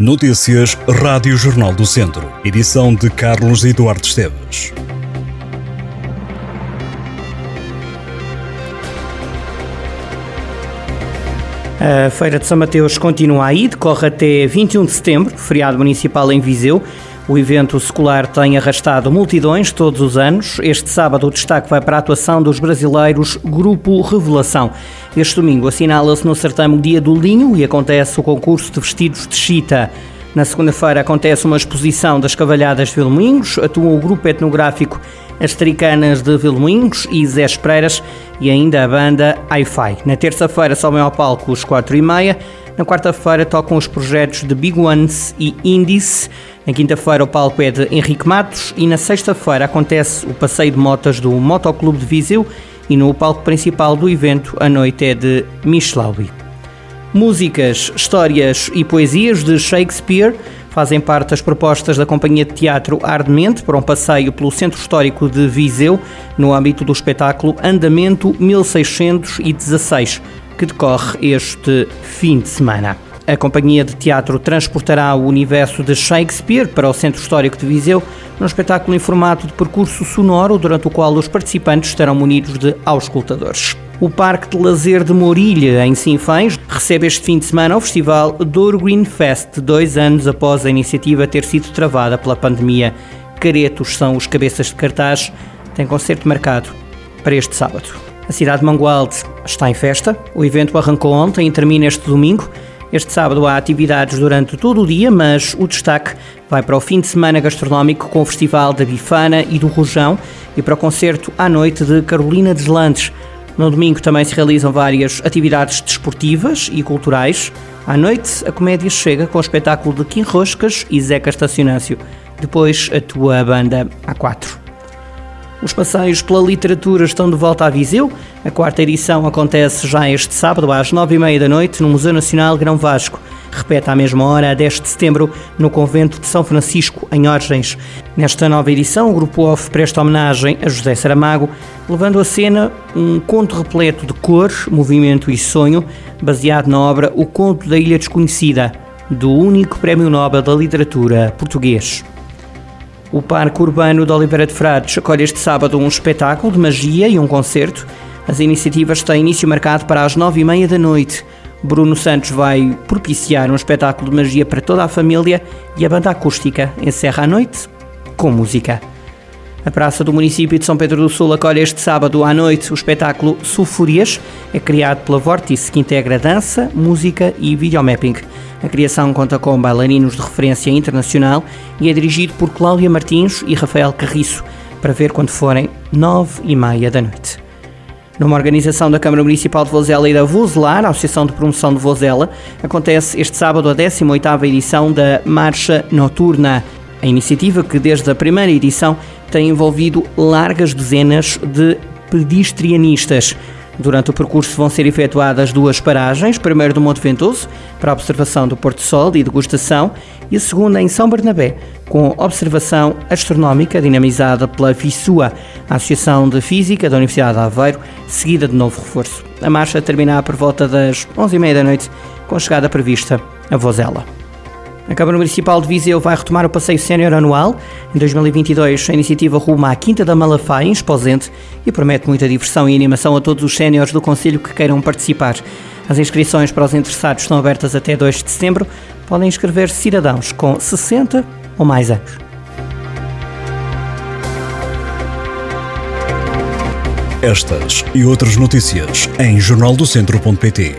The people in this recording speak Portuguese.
Notícias Rádio Jornal do Centro. Edição de Carlos Eduardo Esteves. A Feira de São Mateus continua aí, decorre até 21 de setembro, feriado municipal em Viseu. O evento secular tem arrastado multidões todos os anos. Este sábado o destaque vai para a atuação dos brasileiros Grupo Revelação. Este domingo assinala-se no certame o Dia do Linho e acontece o concurso de vestidos de chita. Na segunda-feira acontece uma exposição das Cavalhadas de Vilmoinhos, atua o grupo etnográfico As Tricanas de Vilmoinhos e Zé Espreiras e ainda a banda Hi-Fi. Na terça-feira sobem ao palco os quatro e meia, na quarta-feira tocam os projetos de Big Ones e Indies, na quinta-feira o palco é de Henrique Matos e na sexta-feira acontece o passeio de motas do Motoclube de Viseu e no palco principal do evento a noite é de Michelaui. Músicas, histórias e poesias de Shakespeare fazem parte das propostas da Companhia de Teatro Ardemente para um passeio pelo Centro Histórico de Viseu no âmbito do espetáculo Andamento 1616, que decorre este fim de semana. A Companhia de Teatro transportará o universo de Shakespeare para o Centro Histórico de Viseu num espetáculo em formato de percurso sonoro, durante o qual os participantes estarão munidos de auscultadores. O Parque de Lazer de Morilha, em Sinfãs, recebe este fim de semana o festival Douro Green Fest, dois anos após a iniciativa ter sido travada pela pandemia. Caretos são os cabeças de cartaz, tem concerto marcado para este sábado. A cidade de Mangualde está em festa, o evento arrancou ontem e termina este domingo. Este sábado há atividades durante todo o dia, mas o destaque vai para o fim de semana gastronómico com o Festival da Bifana e do Rojão e para o concerto à noite de Carolina Deslandes. No domingo também se realizam várias atividades desportivas e culturais. À noite, a comédia chega com o espetáculo de Kim Roscas e Zeca Estacionâncio. Depois atua a banda A4. Os passeios pela literatura estão de volta a Viseu. A quarta edição acontece já este sábado às nove e meia da noite no Museu Nacional Grão Vasco. Repete à mesma hora, a 10 de setembro, no Convento de São Francisco, em Orgens. Nesta nova edição, o Grupo OFF presta homenagem a José Saramago, levando à cena um conto repleto de cor, movimento e sonho, baseado na obra O Conto da Ilha Desconhecida, do único Prémio Nobel da Literatura português. O Parque Urbano de Oliveira de Frades acolhe este sábado um espetáculo de magia e um concerto. As iniciativas têm início marcado para as nove e meia da noite. Bruno Santos vai propiciar um espetáculo de magia para toda a família e a banda acústica encerra a noite com música. A Praça do município de São Pedro do Sul acolhe este sábado à noite o espetáculo Sulfurias. É criado pela Vortice, que integra dança, música e videomapping. A criação conta com bailarinos de referência internacional e é dirigido por Cláudia Martins e Rafael Carriço, para ver quando forem nove e meia da noite. Numa organização da Câmara Municipal de Vozela e da Vozelar, a Associação de Promoção de Vozela, acontece este sábado a 18ª edição da Marcha Noturna. A iniciativa, que desde a primeira edição tem envolvido largas dezenas de pedestrianistas. Durante o percurso vão ser efetuadas duas paragens, primeiro do Monte Ventoso, para observação do Porto Sol e degustação, e a segunda em São Bernabé, com observação astronómica dinamizada pela FISUA, a Associação de Física da Universidade de Aveiro, seguida de novo reforço. A marcha terminará por volta das 11h30 da noite, com chegada prevista a Vozela. A Câmara Municipal de Viseu vai retomar o passeio sénior anual. Em 2022, a iniciativa ruma à Quinta da Malafaia, em Esposente, e promete muita diversão e animação a todos os séniores do Conselho que queiram participar. As inscrições para os interessados estão abertas até 2 de setembro. Podem inscrever-se cidadãos com 60 ou mais anos. Estas e outras notícias em jornaldocentro.pt.